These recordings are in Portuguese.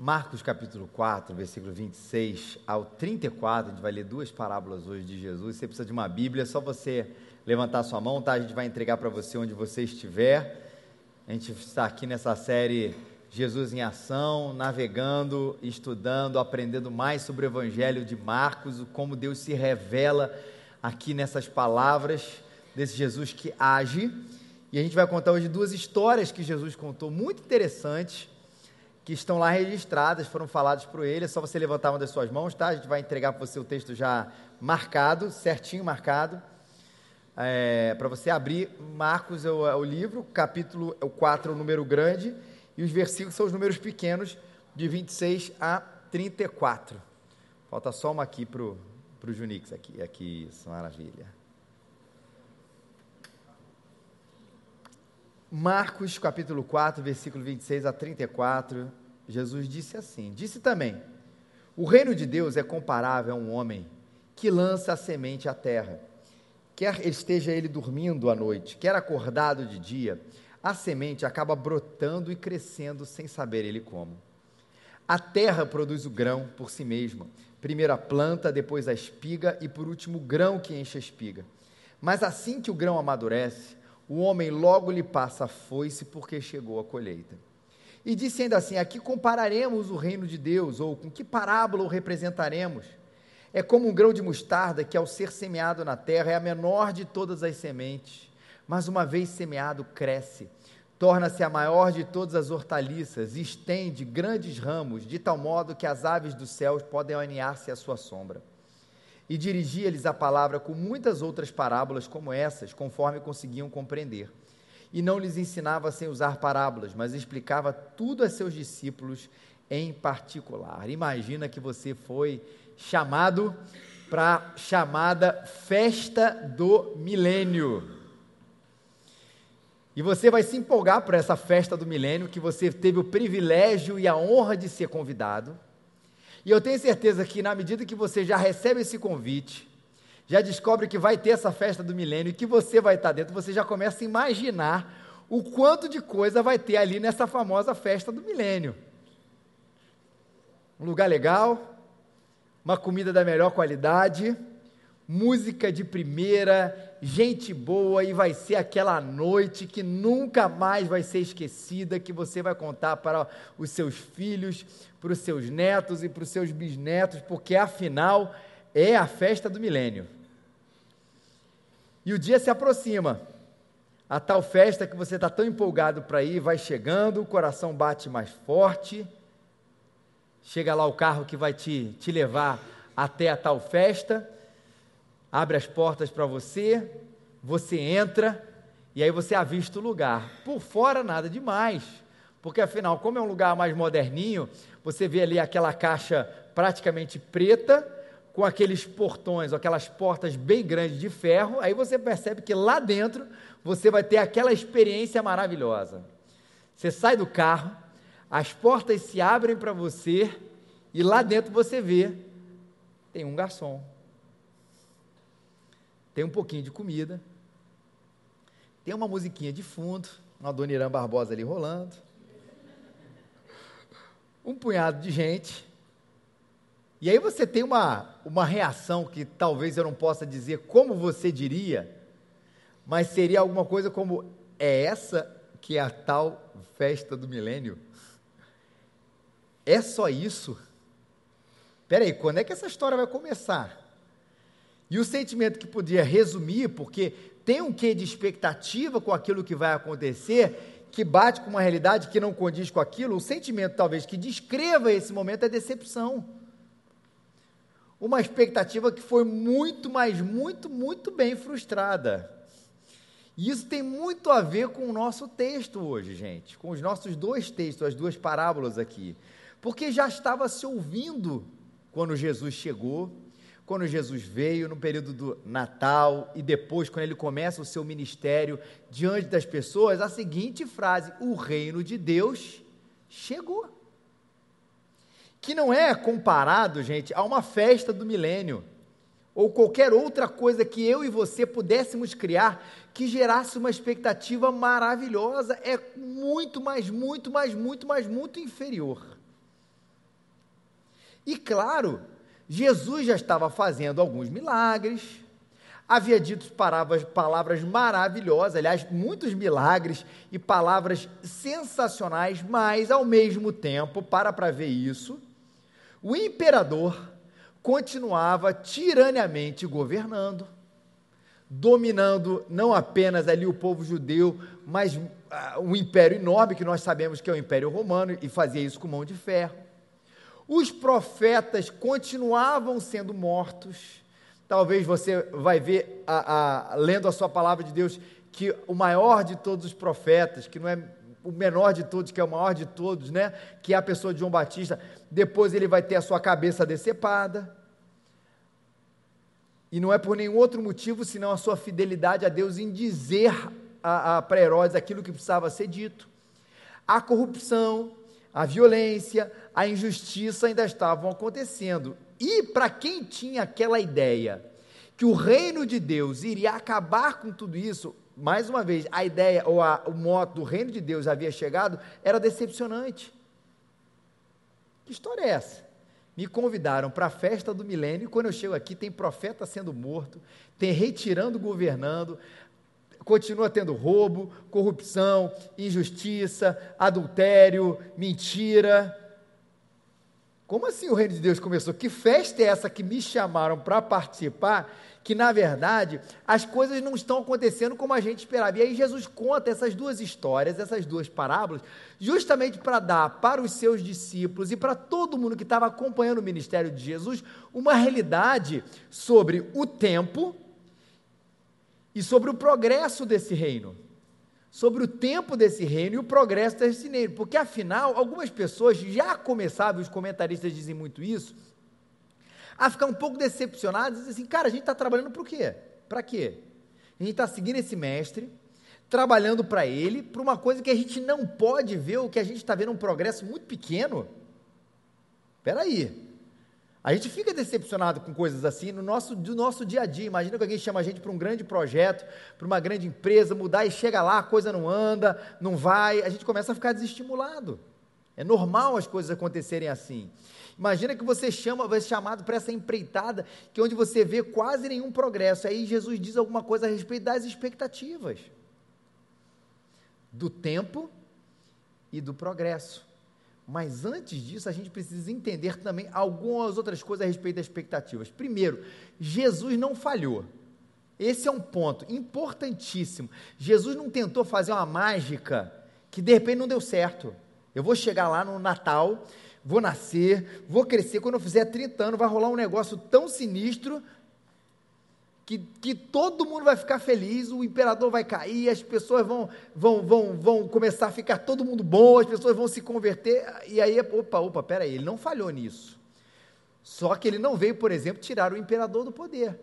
Marcos capítulo 4, versículo 26 ao 34, a gente vai ler duas parábolas hoje de Jesus. Você precisa de uma Bíblia, é só você levantar sua mão, tá? A gente vai entregar para você onde você estiver. A gente está aqui nessa série Jesus em Ação, navegando, estudando, aprendendo mais sobre o Evangelho de Marcos, como Deus se revela aqui nessas palavras desse Jesus que age. E a gente vai contar hoje duas histórias que Jesus contou, muito interessantes que estão lá registradas, foram faladas por ele. É só você levantar uma das suas mãos, tá? A gente vai entregar para você o texto já marcado, certinho marcado. É, para você abrir, Marcos é o, é o, livro, capítulo é o 4 é o número grande, e os versículos são os números pequenos, de 26 a 34. Falta só uma aqui para o Junix, aqui, aqui, isso, maravilha. Marcos capítulo 4, versículo 26 a 34, Jesus disse assim: Disse também: O reino de Deus é comparável a um homem que lança a semente à terra. Quer esteja ele dormindo à noite, quer acordado de dia, a semente acaba brotando e crescendo sem saber ele como. A terra produz o grão por si mesma, primeiro a planta, depois a espiga e por último o grão que enche a espiga. Mas assim que o grão amadurece, o homem logo lhe passa a foice porque chegou a colheita. E disse ainda assim: Aqui compararemos o reino de Deus, ou com que parábola o representaremos? É como um grão de mostarda que, ao ser semeado na terra, é a menor de todas as sementes, mas uma vez semeado, cresce, torna-se a maior de todas as hortaliças, e estende grandes ramos, de tal modo que as aves dos céus podem aninhar-se à sua sombra e dirigia-lhes a palavra com muitas outras parábolas como essas, conforme conseguiam compreender. E não lhes ensinava sem usar parábolas, mas explicava tudo a seus discípulos em particular. Imagina que você foi chamado para chamada festa do milênio. E você vai se empolgar por essa festa do milênio, que você teve o privilégio e a honra de ser convidado. E eu tenho certeza que, na medida que você já recebe esse convite, já descobre que vai ter essa festa do milênio e que você vai estar dentro, você já começa a imaginar o quanto de coisa vai ter ali nessa famosa festa do milênio. Um lugar legal, uma comida da melhor qualidade, música de primeira, gente boa e vai ser aquela noite que nunca mais vai ser esquecida, que você vai contar para os seus filhos, para os seus netos e para os seus bisnetos, porque afinal é a festa do milênio. E o dia se aproxima. A tal festa que você está tão empolgado para ir vai chegando, o coração bate mais forte. Chega lá o carro que vai te, te levar até a tal festa abre as portas para você, você entra e aí você avista o lugar. Por fora, nada demais, porque afinal, como é um lugar mais moderninho, você vê ali aquela caixa praticamente preta, com aqueles portões, aquelas portas bem grandes de ferro, aí você percebe que lá dentro você vai ter aquela experiência maravilhosa. Você sai do carro, as portas se abrem para você e lá dentro você vê tem um garçom tem um pouquinho de comida, tem uma musiquinha de fundo, uma Dona Irã Barbosa ali rolando, um punhado de gente, e aí você tem uma, uma reação que talvez eu não possa dizer como você diria, mas seria alguma coisa como: é essa que é a tal festa do milênio? É só isso? Peraí, quando é que essa história vai começar? E o sentimento que podia resumir, porque tem um quê de expectativa com aquilo que vai acontecer, que bate com uma realidade que não condiz com aquilo, o sentimento talvez que descreva esse momento é decepção. Uma expectativa que foi muito, mas muito, muito bem frustrada. E isso tem muito a ver com o nosso texto hoje, gente, com os nossos dois textos, as duas parábolas aqui. Porque já estava se ouvindo quando Jesus chegou, quando Jesus veio, no período do Natal e depois, quando ele começa o seu ministério diante das pessoas, a seguinte frase: O reino de Deus chegou. Que não é comparado, gente, a uma festa do milênio ou qualquer outra coisa que eu e você pudéssemos criar que gerasse uma expectativa maravilhosa, é muito mais, muito mais, muito mais, muito inferior. E claro, Jesus já estava fazendo alguns milagres, havia dito palavras, palavras maravilhosas, aliás, muitos milagres e palavras sensacionais, mas ao mesmo tempo, para para ver isso, o imperador continuava tiraniamente governando, dominando não apenas ali o povo judeu, mas uh, um império enorme que nós sabemos que é o Império Romano e fazia isso com mão de ferro. Os profetas continuavam sendo mortos Talvez você vai ver, a, a, lendo a sua palavra de Deus, que o maior de todos os profetas, que não é o menor de todos, que é o maior de todos, né? Que é a pessoa de João Batista, depois ele vai ter a sua cabeça decepada. E não é por nenhum outro motivo senão a sua fidelidade a Deus em dizer a, a para Herodes aquilo que precisava ser dito. A corrupção, a violência, a injustiça ainda estavam acontecendo. E para quem tinha aquela ideia que o reino de Deus iria acabar com tudo isso, mais uma vez, a ideia ou a, o moto do reino de Deus havia chegado, era decepcionante. Que história é essa? Me convidaram para a festa do milênio, e quando eu chego aqui, tem profeta sendo morto, tem retirando governando, continua tendo roubo, corrupção, injustiça, adultério, mentira. Como assim o reino de Deus começou? Que festa é essa que me chamaram para participar? Que na verdade as coisas não estão acontecendo como a gente esperava. E aí Jesus conta essas duas histórias, essas duas parábolas, justamente para dar para os seus discípulos e para todo mundo que estava acompanhando o ministério de Jesus uma realidade sobre o tempo e sobre o progresso desse reino sobre o tempo desse reino e o progresso desse reino, porque afinal, algumas pessoas já começavam, os comentaristas dizem muito isso, a ficar um pouco decepcionadas, dizem assim, cara, a gente está trabalhando para o quê? Para quê? A gente está seguindo esse mestre, trabalhando para ele, para uma coisa que a gente não pode ver, ou que a gente está vendo um progresso muito pequeno. Espera aí, a gente fica decepcionado com coisas assim no nosso, do nosso dia a dia. Imagina que alguém chama a gente para um grande projeto, para uma grande empresa, mudar e chega lá, a coisa não anda, não vai, a gente começa a ficar desestimulado. É normal as coisas acontecerem assim. Imagina que você chama, vai ser chamado para essa empreitada, que é onde você vê quase nenhum progresso. Aí Jesus diz alguma coisa a respeito das expectativas, do tempo e do progresso. Mas antes disso, a gente precisa entender também algumas outras coisas a respeito das expectativas. Primeiro, Jesus não falhou. Esse é um ponto importantíssimo. Jesus não tentou fazer uma mágica que de repente não deu certo. Eu vou chegar lá no Natal, vou nascer, vou crescer. Quando eu fizer 30 anos, vai rolar um negócio tão sinistro que, que todo mundo vai ficar feliz, o imperador vai cair, as pessoas vão, vão, vão, vão começar a ficar todo mundo bom, as pessoas vão se converter, e aí, opa, opa, peraí, ele não falhou nisso. Só que ele não veio, por exemplo, tirar o imperador do poder.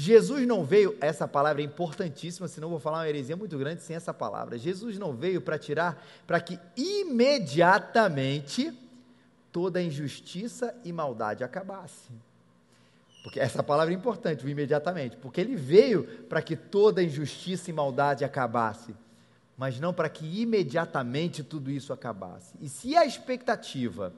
Jesus não veio, essa palavra é importantíssima, senão vou falar uma heresia muito grande sem essa palavra. Jesus não veio para tirar, para que imediatamente toda injustiça e maldade acabasse. Porque essa palavra é importante, o imediatamente, porque ele veio para que toda injustiça e maldade acabasse, mas não para que imediatamente tudo isso acabasse. E se a expectativa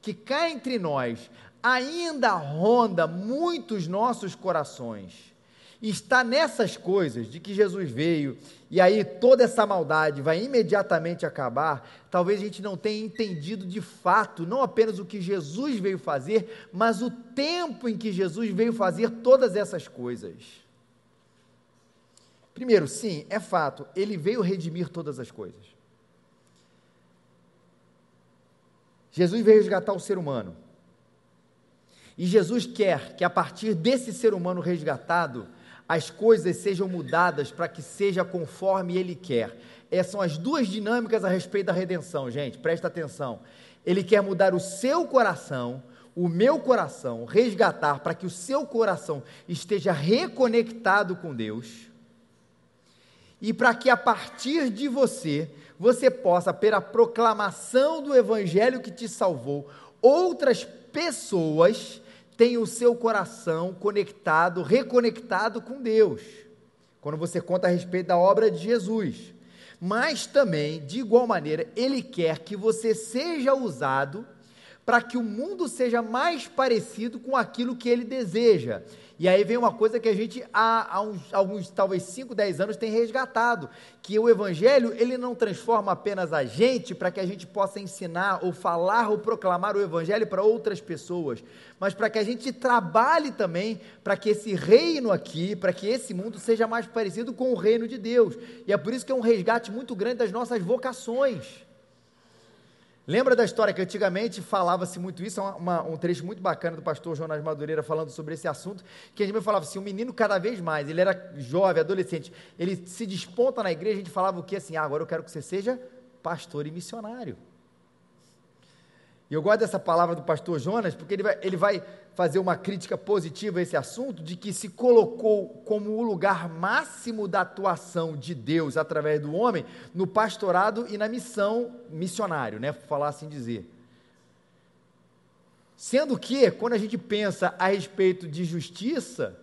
que cá entre nós ainda ronda muitos nossos corações, está nessas coisas de que Jesus veio e aí toda essa maldade vai imediatamente acabar, talvez a gente não tenha entendido de fato, não apenas o que Jesus veio fazer, mas o tempo em que Jesus veio fazer todas essas coisas. Primeiro, sim, é fato, ele veio redimir todas as coisas. Jesus veio resgatar o ser humano. E Jesus quer que a partir desse ser humano resgatado, as coisas sejam mudadas para que seja conforme Ele quer. Essas são as duas dinâmicas a respeito da redenção, gente, presta atenção. Ele quer mudar o seu coração, o meu coração, resgatar para que o seu coração esteja reconectado com Deus e para que a partir de você, você possa, pela proclamação do Evangelho que te salvou, outras pessoas tem o seu coração conectado, reconectado com Deus. Quando você conta a respeito da obra de Jesus. Mas também, de igual maneira, Ele quer que você seja usado para que o mundo seja mais parecido com aquilo que ele deseja. E aí vem uma coisa que a gente há, há uns, alguns, talvez 5, 10 anos tem resgatado, que o evangelho, ele não transforma apenas a gente para que a gente possa ensinar ou falar ou proclamar o evangelho para outras pessoas, mas para que a gente trabalhe também para que esse reino aqui, para que esse mundo seja mais parecido com o reino de Deus. E é por isso que é um resgate muito grande das nossas vocações. Lembra da história que antigamente falava-se muito isso, é uma, um trecho muito bacana do pastor Jonas Madureira falando sobre esse assunto, que a gente falava assim, o menino cada vez mais, ele era jovem, adolescente, ele se desponta na igreja, a gente falava o que assim, ah, agora eu quero que você seja pastor e missionário. E eu gosto dessa palavra do pastor Jonas, porque ele vai, ele vai fazer uma crítica positiva a esse assunto, de que se colocou como o lugar máximo da atuação de Deus através do homem no pastorado e na missão missionário, né? Falar assim dizer. Sendo que, quando a gente pensa a respeito de justiça,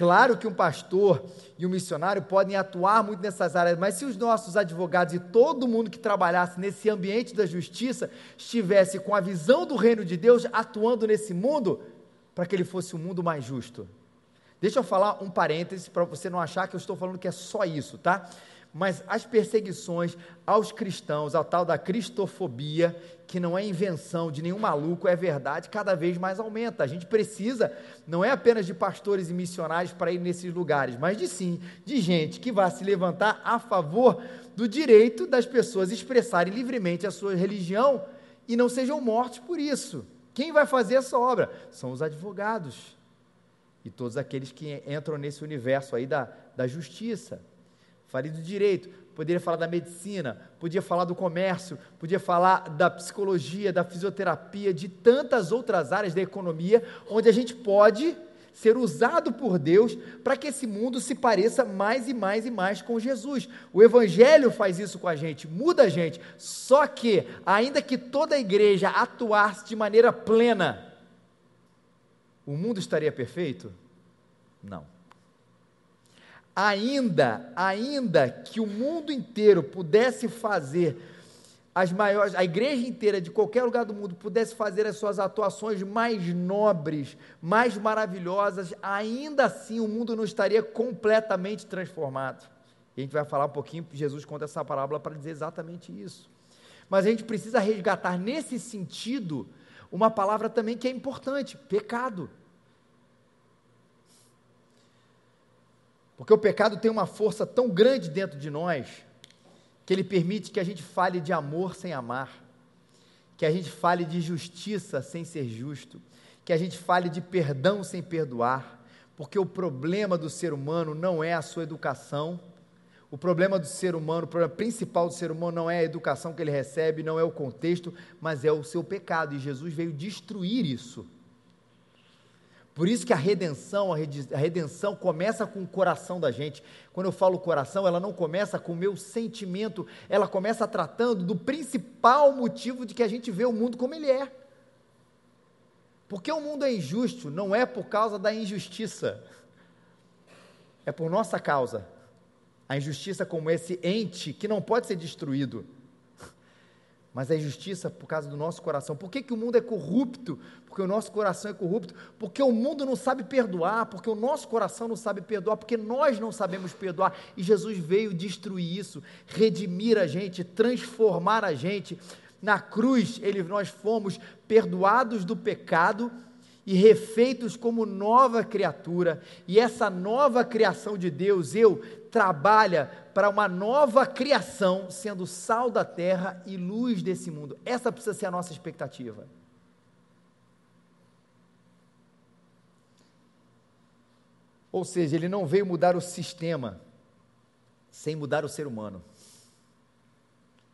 Claro que um pastor e um missionário podem atuar muito nessas áreas, mas se os nossos advogados e todo mundo que trabalhasse nesse ambiente da justiça estivesse com a visão do reino de Deus atuando nesse mundo, para que ele fosse um mundo mais justo. Deixa eu falar um parêntese para você não achar que eu estou falando que é só isso, tá? Mas as perseguições aos cristãos, a tal da cristofobia, que não é invenção de nenhum maluco, é verdade, cada vez mais aumenta. A gente precisa, não é apenas de pastores e missionários para ir nesses lugares, mas de sim, de gente que vá se levantar a favor do direito das pessoas expressarem livremente a sua religião e não sejam mortos por isso. Quem vai fazer essa obra? São os advogados e todos aqueles que entram nesse universo aí da, da justiça. Falei do direito, poderia falar da medicina, podia falar do comércio, podia falar da psicologia, da fisioterapia, de tantas outras áreas da economia, onde a gente pode ser usado por Deus para que esse mundo se pareça mais e mais e mais com Jesus. O Evangelho faz isso com a gente, muda a gente. Só que, ainda que toda a igreja atuasse de maneira plena, o mundo estaria perfeito? Não ainda, ainda que o mundo inteiro pudesse fazer as maiores, a igreja inteira de qualquer lugar do mundo pudesse fazer as suas atuações mais nobres, mais maravilhosas, ainda assim o mundo não estaria completamente transformado. E a gente vai falar um pouquinho, Jesus conta essa parábola para dizer exatamente isso. Mas a gente precisa resgatar nesse sentido uma palavra também que é importante: pecado. Porque o pecado tem uma força tão grande dentro de nós que ele permite que a gente fale de amor sem amar, que a gente fale de justiça sem ser justo, que a gente fale de perdão sem perdoar, porque o problema do ser humano não é a sua educação, o problema do ser humano, o problema principal do ser humano não é a educação que ele recebe, não é o contexto, mas é o seu pecado, e Jesus veio destruir isso. Por isso que a redenção, a redenção começa com o coração da gente. Quando eu falo coração, ela não começa com o meu sentimento, ela começa tratando do principal motivo de que a gente vê o mundo como ele é. Porque o mundo é injusto, não é por causa da injustiça, é por nossa causa. A injustiça como esse ente que não pode ser destruído mas é justiça por causa do nosso coração. Por que, que o mundo é corrupto? Porque o nosso coração é corrupto. Porque o mundo não sabe perdoar, porque o nosso coração não sabe perdoar, porque nós não sabemos perdoar. E Jesus veio destruir isso, redimir a gente, transformar a gente. Na cruz, ele, nós fomos perdoados do pecado e refeitos como nova criatura. E essa nova criação de Deus, eu, trabalha para uma nova criação, sendo sal da terra e luz desse mundo. Essa precisa ser a nossa expectativa. Ou seja, ele não veio mudar o sistema sem mudar o ser humano.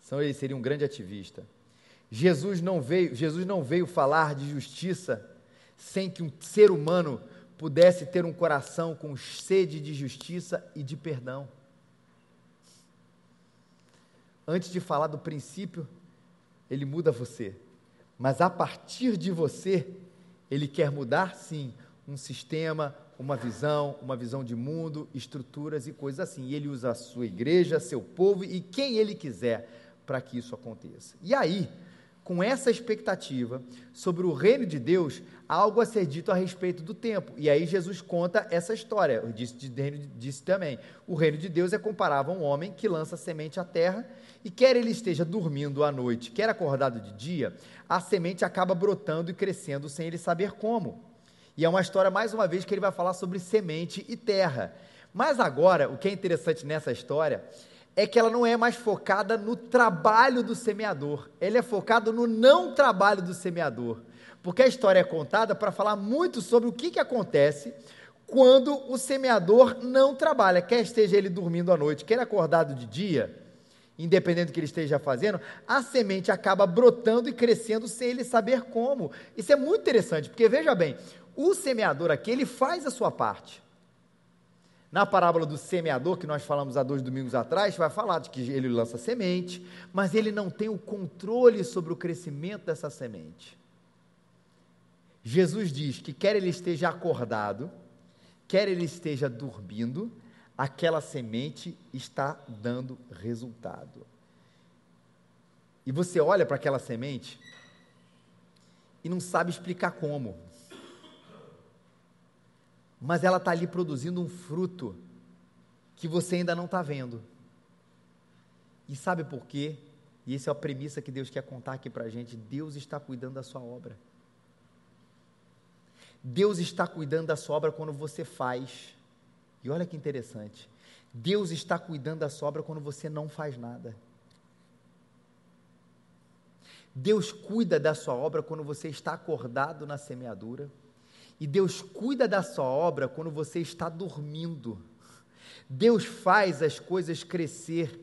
Senão ele seria um grande ativista. Jesus não veio, Jesus não veio falar de justiça sem que um ser humano pudesse ter um coração com sede de justiça e de perdão. Antes de falar do princípio, ele muda você. Mas a partir de você, ele quer mudar sim um sistema, uma visão, uma visão de mundo, estruturas e coisas assim. E ele usa a sua igreja, seu povo e quem ele quiser para que isso aconteça. E aí, com essa expectativa sobre o reino de Deus, algo a ser dito a respeito do tempo. E aí Jesus conta essa história. Eu disse, disse também: o reino de Deus é comparável a um homem que lança semente à terra e quer ele esteja dormindo à noite, quer acordado de dia, a semente acaba brotando e crescendo sem ele saber como. E é uma história, mais uma vez, que ele vai falar sobre semente e terra. Mas agora, o que é interessante nessa história é que ela não é mais focada no trabalho do semeador, ela é focada no não trabalho do semeador. Porque a história é contada para falar muito sobre o que, que acontece quando o semeador não trabalha, quer esteja ele dormindo à noite, quer acordado de dia, independente do que ele esteja fazendo, a semente acaba brotando e crescendo sem ele saber como. Isso é muito interessante, porque veja bem, o semeador aqui, ele faz a sua parte. Na parábola do semeador, que nós falamos há dois domingos atrás, vai falar de que ele lança semente, mas ele não tem o controle sobre o crescimento dessa semente. Jesus diz que quer ele esteja acordado, quer ele esteja dormindo, aquela semente está dando resultado. E você olha para aquela semente e não sabe explicar como mas ela está ali produzindo um fruto que você ainda não está vendo. E sabe por quê? E essa é a premissa que Deus quer contar aqui para a gente: Deus está cuidando da sua obra. Deus está cuidando da sua obra quando você faz. E olha que interessante. Deus está cuidando da sua obra quando você não faz nada. Deus cuida da sua obra quando você está acordado na semeadura. E Deus cuida da sua obra quando você está dormindo. Deus faz as coisas crescer,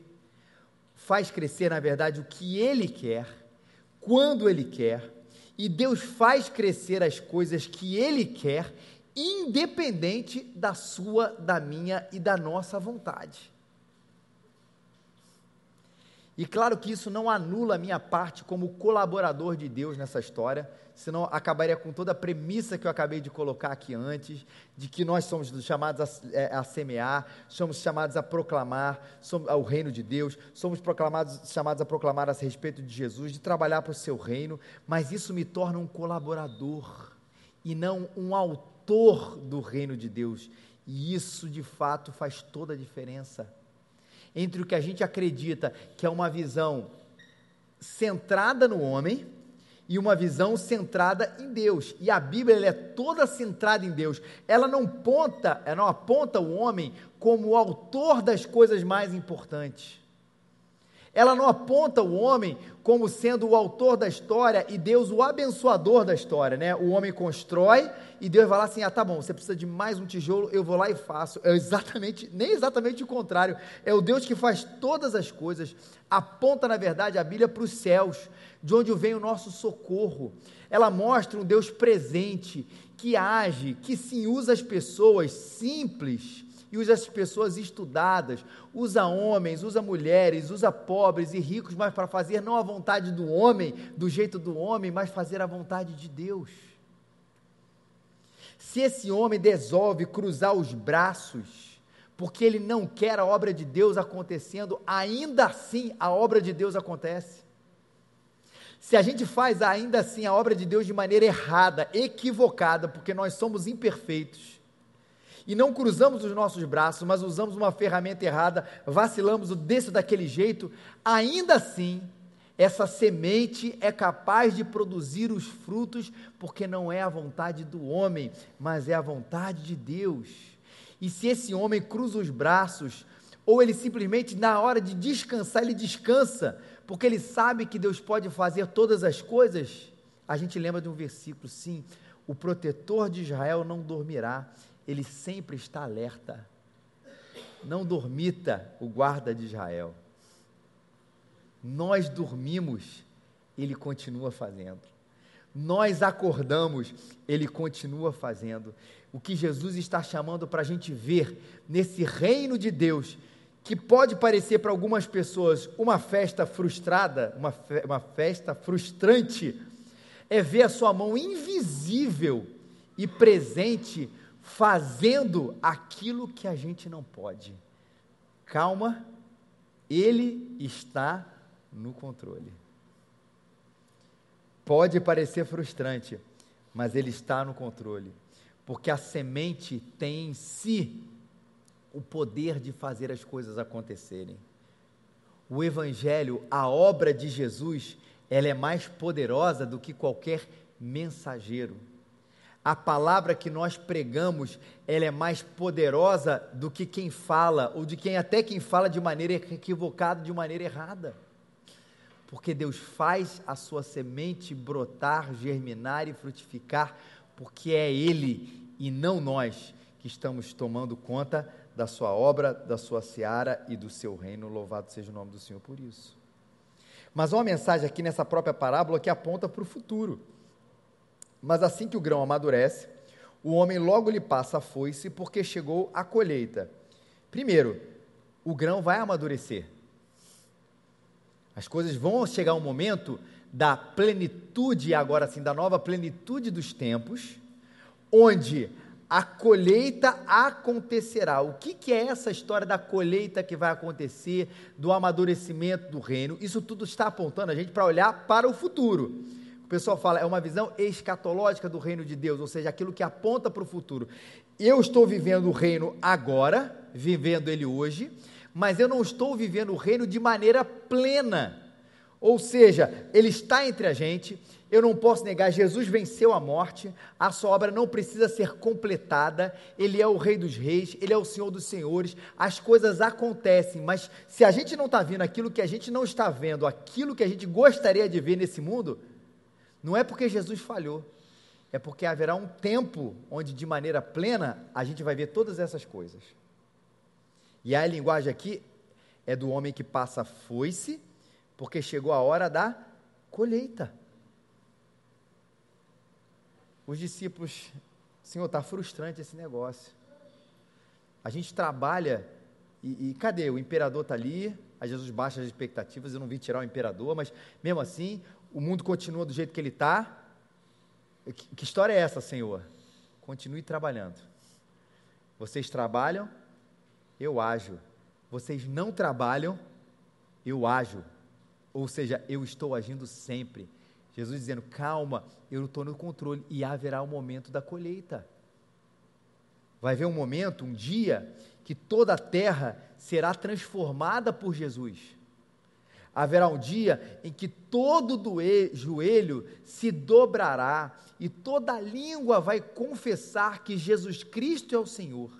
faz crescer, na verdade, o que Ele quer, quando Ele quer, e Deus faz crescer as coisas que Ele quer, independente da sua, da minha e da nossa vontade. E claro que isso não anula a minha parte como colaborador de Deus nessa história, senão acabaria com toda a premissa que eu acabei de colocar aqui antes, de que nós somos chamados a, é, a semear, somos chamados a proclamar somos, o reino de Deus, somos chamados a proclamar a respeito de Jesus, de trabalhar para o seu reino, mas isso me torna um colaborador e não um autor do reino de Deus. E isso de fato faz toda a diferença entre o que a gente acredita que é uma visão centrada no homem e uma visão centrada em Deus. E a Bíblia é toda centrada em Deus. Ela não aponta, ela não aponta o homem como o autor das coisas mais importantes. Ela não aponta o homem como sendo o autor da história e Deus o abençoador da história, né? O homem constrói e Deus vai lá assim: "Ah, tá bom, você precisa de mais um tijolo, eu vou lá e faço". É exatamente, nem exatamente o contrário. É o Deus que faz todas as coisas. Aponta, na verdade, a Bíblia para os céus, de onde vem o nosso socorro. Ela mostra um Deus presente, que age, que sim usa as pessoas simples e usa as pessoas estudadas, usa homens, usa mulheres, usa pobres e ricos, mas para fazer não a vontade do homem, do jeito do homem, mas fazer a vontade de Deus. Se esse homem resolve cruzar os braços, porque ele não quer a obra de Deus acontecendo, ainda assim a obra de Deus acontece. Se a gente faz ainda assim a obra de Deus de maneira errada, equivocada, porque nós somos imperfeitos, e não cruzamos os nossos braços, mas usamos uma ferramenta errada, vacilamos desse ou daquele jeito, ainda assim, essa semente é capaz de produzir os frutos, porque não é a vontade do homem, mas é a vontade de Deus. E se esse homem cruza os braços, ou ele simplesmente, na hora de descansar, ele descansa, porque ele sabe que Deus pode fazer todas as coisas, a gente lembra de um versículo, sim, o protetor de Israel não dormirá, ele sempre está alerta. Não dormita o guarda de Israel. Nós dormimos, ele continua fazendo. Nós acordamos, ele continua fazendo. O que Jesus está chamando para a gente ver nesse reino de Deus, que pode parecer para algumas pessoas uma festa frustrada, uma, fe uma festa frustrante, é ver a sua mão invisível e presente fazendo aquilo que a gente não pode. Calma, Ele está no controle. Pode parecer frustrante, mas ele está no controle, porque a semente tem em si o poder de fazer as coisas acontecerem. O Evangelho, a obra de Jesus, ela é mais poderosa do que qualquer mensageiro. A palavra que nós pregamos, ela é mais poderosa do que quem fala, ou de quem até quem fala de maneira equivocada, de maneira errada. Porque Deus faz a sua semente brotar, germinar e frutificar, porque é Ele e não nós que estamos tomando conta da sua obra, da sua seara e do seu reino. Louvado seja o nome do Senhor por isso. Mas há uma mensagem aqui nessa própria parábola que aponta para o futuro. Mas assim que o grão amadurece, o homem logo lhe passa a foice, porque chegou a colheita. Primeiro, o grão vai amadurecer. As coisas vão chegar um momento da plenitude, agora sim, da nova plenitude dos tempos, onde a colheita acontecerá. O que, que, é essa história da colheita que vai acontecer, do amadurecimento do reino? Isso tudo está apontando a gente para olhar para o futuro. O pessoal fala, é uma visão escatológica do reino de Deus, ou seja, aquilo que aponta para o futuro. Eu estou vivendo o reino agora, vivendo ele hoje, mas eu não estou vivendo o reino de maneira plena. Ou seja, ele está entre a gente, eu não posso negar, Jesus venceu a morte, a sua obra não precisa ser completada, ele é o Rei dos Reis, ele é o Senhor dos Senhores, as coisas acontecem, mas se a gente não está vendo aquilo que a gente não está vendo, aquilo que a gente gostaria de ver nesse mundo, não é porque Jesus falhou, é porque haverá um tempo onde, de maneira plena, a gente vai ver todas essas coisas. E a linguagem aqui é do homem que passa foice, porque chegou a hora da colheita. Os discípulos, Senhor, está frustrante esse negócio. A gente trabalha e, e cadê? O imperador está ali, a Jesus baixa as expectativas, eu não vim tirar o imperador, mas mesmo assim, o mundo continua do jeito que ele está. Que, que história é essa, Senhor? Continue trabalhando. Vocês trabalham, eu ajo. Vocês não trabalham, eu ajo. Ou seja, eu estou agindo sempre. Jesus dizendo: calma, eu estou no controle e haverá o momento da colheita. Vai haver um momento, um dia, que toda a terra será transformada por Jesus haverá um dia em que todo joelho se dobrará e toda língua vai confessar que Jesus Cristo é o Senhor.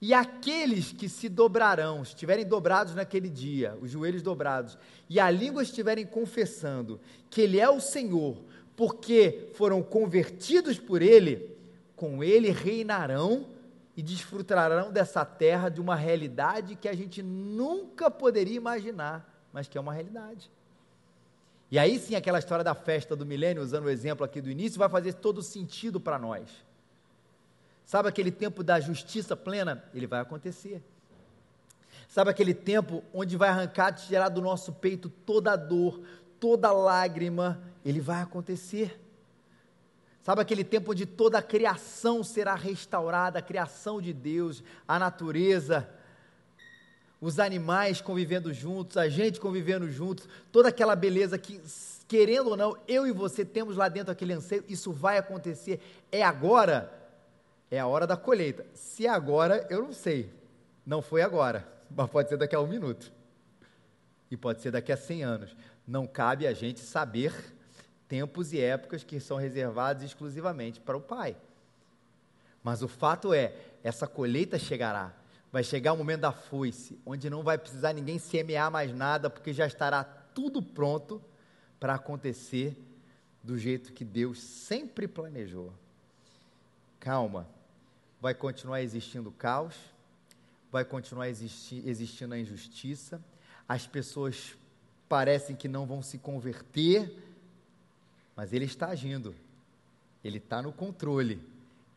E aqueles que se dobrarão, estiverem dobrados naquele dia, os joelhos dobrados, e a língua estiverem confessando que Ele é o Senhor, porque foram convertidos por Ele, com Ele reinarão e desfrutarão dessa terra de uma realidade que a gente nunca poderia imaginar mas que é uma realidade. E aí sim, aquela história da festa do milênio, usando o exemplo aqui do início, vai fazer todo sentido para nós. Sabe aquele tempo da justiça plena? Ele vai acontecer. Sabe aquele tempo onde vai arrancar, tirar do nosso peito toda a dor, toda a lágrima? Ele vai acontecer. Sabe aquele tempo onde toda a criação será restaurada, a criação de Deus, a natureza, os animais convivendo juntos, a gente convivendo juntos, toda aquela beleza que, querendo ou não, eu e você temos lá dentro aquele anseio, isso vai acontecer. É agora? É a hora da colheita. Se é agora, eu não sei. Não foi agora, mas pode ser daqui a um minuto. E pode ser daqui a 100 anos. Não cabe a gente saber tempos e épocas que são reservados exclusivamente para o Pai. Mas o fato é, essa colheita chegará Vai chegar o momento da foice, onde não vai precisar ninguém semear mais nada, porque já estará tudo pronto para acontecer do jeito que Deus sempre planejou. Calma, vai continuar existindo caos, vai continuar existi existindo a injustiça, as pessoas parecem que não vão se converter, mas Ele está agindo, Ele está no controle,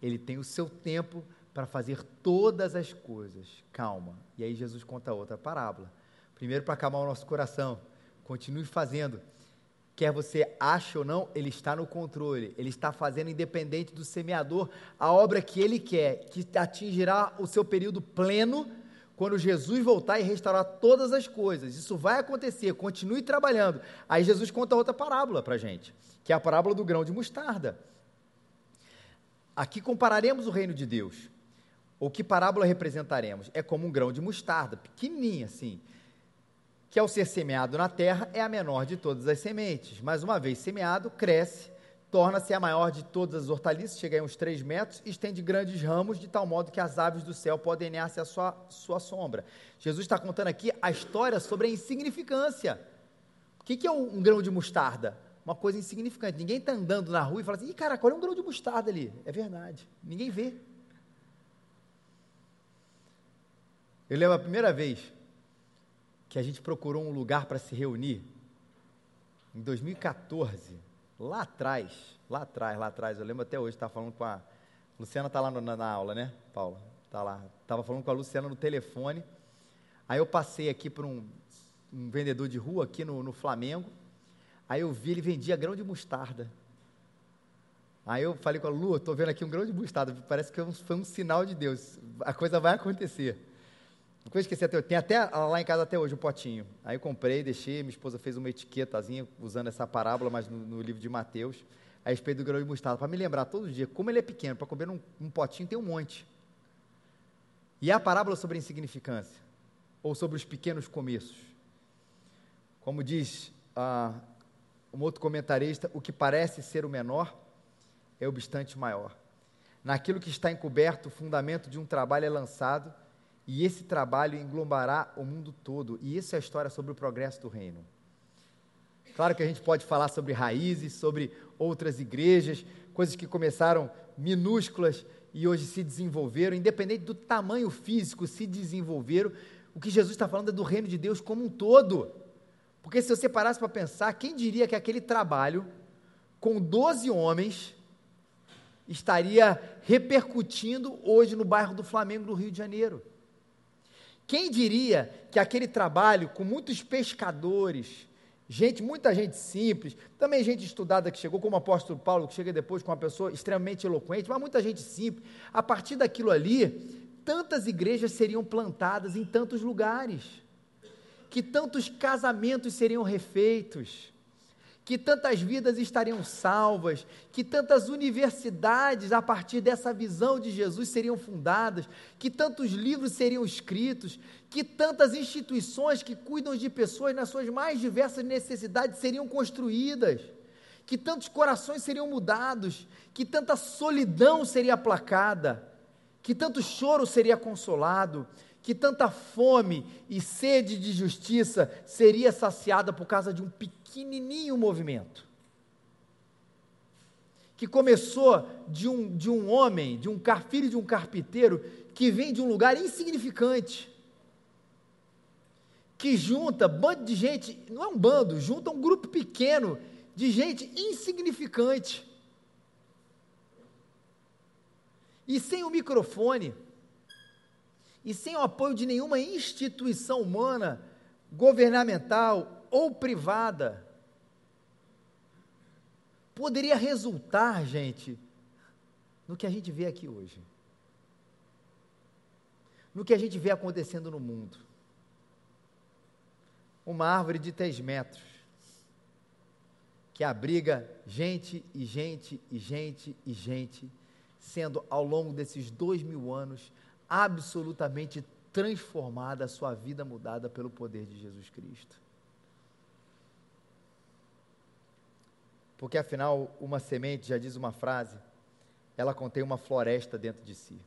Ele tem o seu tempo para fazer todas as coisas. Calma. E aí Jesus conta outra parábola. Primeiro, para acalmar o nosso coração. Continue fazendo. Quer você ache ou não, ele está no controle. Ele está fazendo, independente do semeador, a obra que ele quer, que atingirá o seu período pleno quando Jesus voltar e restaurar todas as coisas. Isso vai acontecer, continue trabalhando. Aí Jesus conta outra parábola para a gente, que é a parábola do grão de mostarda. Aqui compararemos o reino de Deus. Ou que parábola representaremos? É como um grão de mostarda, pequenininho assim, que ao ser semeado na terra é a menor de todas as sementes, mas uma vez semeado, cresce torna-se a maior de todas as hortaliças, chega a uns 3 metros, e estende grandes ramos, de tal modo que as aves do céu podem near-se à sua, sua sombra. Jesus está contando aqui a história sobre a insignificância. O que, que é um, grão de mostarda? Uma coisa insignificante. Ninguém está andando na rua e fala assim, Ih, cara, olha um grão de mostarda ali. É verdade. Ninguém vê. Eu lembro a primeira vez que a gente procurou um lugar para se reunir, em 2014 lá atrás, lá atrás, lá atrás, eu lembro até hoje, estava falando com a. Luciana está lá na, na, aula, né, Paula? Está lá. Estava falando com a Luciana no telefone. Aí eu passei aqui por um, um vendedor de rua aqui no, no Flamengo. Aí eu vi, ele vendia grão de mostarda. Aí eu falei com a Lu, estou vendo aqui um grão de mostarda, parece que foi um sinal de Deus, a coisa vai acontecer. Não vou esquecer, tem até lá em casa até hoje um potinho. Aí eu comprei, deixei, minha esposa fez uma etiquetazinha usando essa parábola, mas no, no livro de Mateus, a respeito do grão de mostarda, para me lembrar todo dia como ele é pequeno, para comer num um potinho tem um monte. E a parábola sobre a insignificância, ou sobre os pequenos começos. Como diz ah, um outro comentarista, o que parece ser o menor é obstante maior. Naquilo que está encoberto, o fundamento de um trabalho é lançado, e esse trabalho englobará o mundo todo. E isso é a história sobre o progresso do reino. Claro que a gente pode falar sobre raízes, sobre outras igrejas, coisas que começaram minúsculas e hoje se desenvolveram, independente do tamanho físico, se desenvolveram. O que Jesus está falando é do reino de Deus como um todo. Porque se você parasse para pensar, quem diria que aquele trabalho, com 12 homens, estaria repercutindo hoje no bairro do Flamengo, no Rio de Janeiro? Quem diria que aquele trabalho com muitos pescadores, gente, muita gente simples, também gente estudada que chegou, como o apóstolo Paulo, que chega depois com uma pessoa extremamente eloquente, mas muita gente simples, a partir daquilo ali, tantas igrejas seriam plantadas em tantos lugares, que tantos casamentos seriam refeitos, que tantas vidas estariam salvas, que tantas universidades a partir dessa visão de Jesus seriam fundadas, que tantos livros seriam escritos, que tantas instituições que cuidam de pessoas nas suas mais diversas necessidades seriam construídas, que tantos corações seriam mudados, que tanta solidão seria aplacada, que tanto choro seria consolado, que tanta fome e sede de justiça seria saciada por causa de um pequenininho movimento. Que começou de um, de um homem, de um filho de um carpinteiro, que vem de um lugar insignificante, que junta bando de gente, não é um bando, junta um grupo pequeno de gente insignificante. E sem o microfone, e sem o apoio de nenhuma instituição humana, governamental ou privada, poderia resultar, gente, no que a gente vê aqui hoje. No que a gente vê acontecendo no mundo. Uma árvore de 3 metros, que abriga gente e gente e gente e gente, sendo ao longo desses dois mil anos absolutamente transformada, a sua vida mudada pelo poder de Jesus Cristo. Porque afinal, uma semente, já diz uma frase, ela contém uma floresta dentro de si.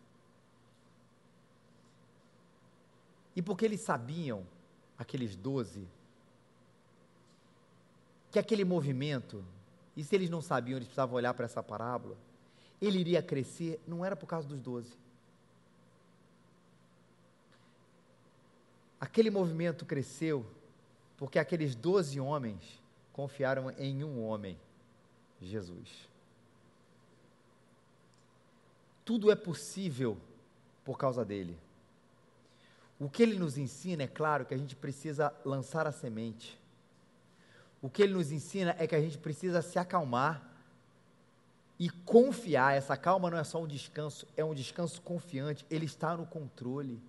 E porque eles sabiam, aqueles doze, que aquele movimento, e se eles não sabiam, eles precisavam olhar para essa parábola, ele iria crescer, não era por causa dos doze. Aquele movimento cresceu porque aqueles doze homens confiaram em um homem, Jesus. Tudo é possível por causa dele. O que ele nos ensina é claro que a gente precisa lançar a semente. O que ele nos ensina é que a gente precisa se acalmar e confiar. Essa calma não é só um descanso, é um descanso confiante. Ele está no controle.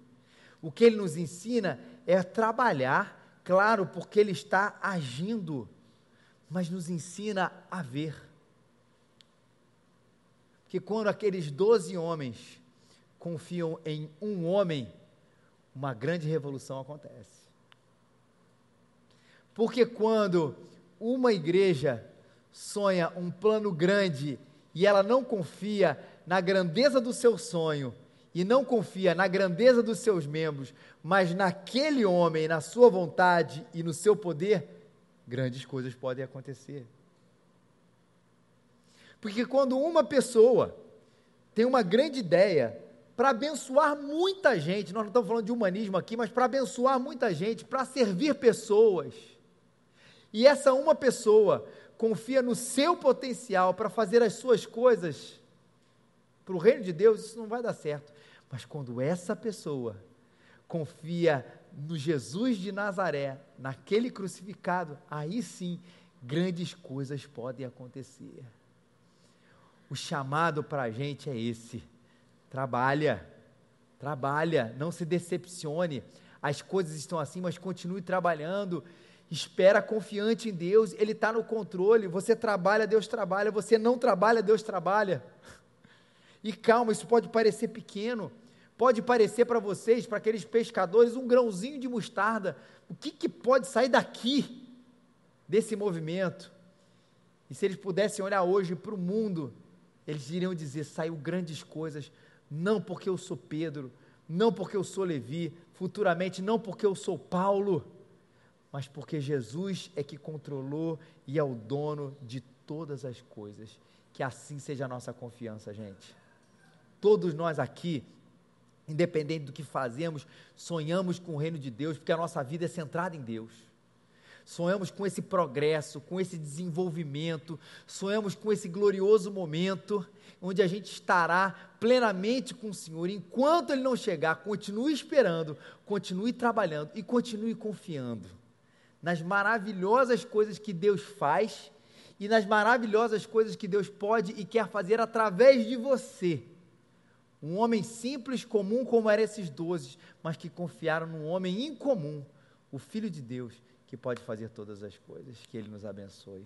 O que ele nos ensina é trabalhar, claro, porque ele está agindo, mas nos ensina a ver. Que quando aqueles doze homens confiam em um homem, uma grande revolução acontece. Porque quando uma igreja sonha um plano grande e ela não confia na grandeza do seu sonho e não confia na grandeza dos seus membros, mas naquele homem, na sua vontade e no seu poder, grandes coisas podem acontecer. Porque quando uma pessoa tem uma grande ideia para abençoar muita gente, nós não estamos falando de humanismo aqui, mas para abençoar muita gente, para servir pessoas, e essa uma pessoa confia no seu potencial para fazer as suas coisas para o reino de Deus, isso não vai dar certo. Mas quando essa pessoa confia no Jesus de Nazaré, naquele crucificado, aí sim grandes coisas podem acontecer. O chamado para a gente é esse: trabalha, trabalha, não se decepcione. As coisas estão assim, mas continue trabalhando espera confiante em Deus, Ele está no controle. Você trabalha, Deus trabalha. Você não trabalha, Deus trabalha. E calma, isso pode parecer pequeno, pode parecer para vocês, para aqueles pescadores, um grãozinho de mostarda. O que, que pode sair daqui, desse movimento? E se eles pudessem olhar hoje para o mundo, eles iriam dizer: saiu grandes coisas, não porque eu sou Pedro, não porque eu sou Levi, futuramente não porque eu sou Paulo mas porque Jesus é que controlou e é o dono de todas as coisas. Que assim seja a nossa confiança, gente. Todos nós aqui, independente do que fazemos, sonhamos com o reino de Deus, porque a nossa vida é centrada em Deus. Sonhamos com esse progresso, com esse desenvolvimento, sonhamos com esse glorioso momento onde a gente estará plenamente com o Senhor. Enquanto Ele não chegar, continue esperando, continue trabalhando e continue confiando nas maravilhosas coisas que Deus faz e nas maravilhosas coisas que Deus pode e quer fazer através de você. Um homem simples, comum, como eram esses doze, mas que confiaram num homem incomum, o Filho de Deus, que pode fazer todas as coisas. Que Ele nos abençoe.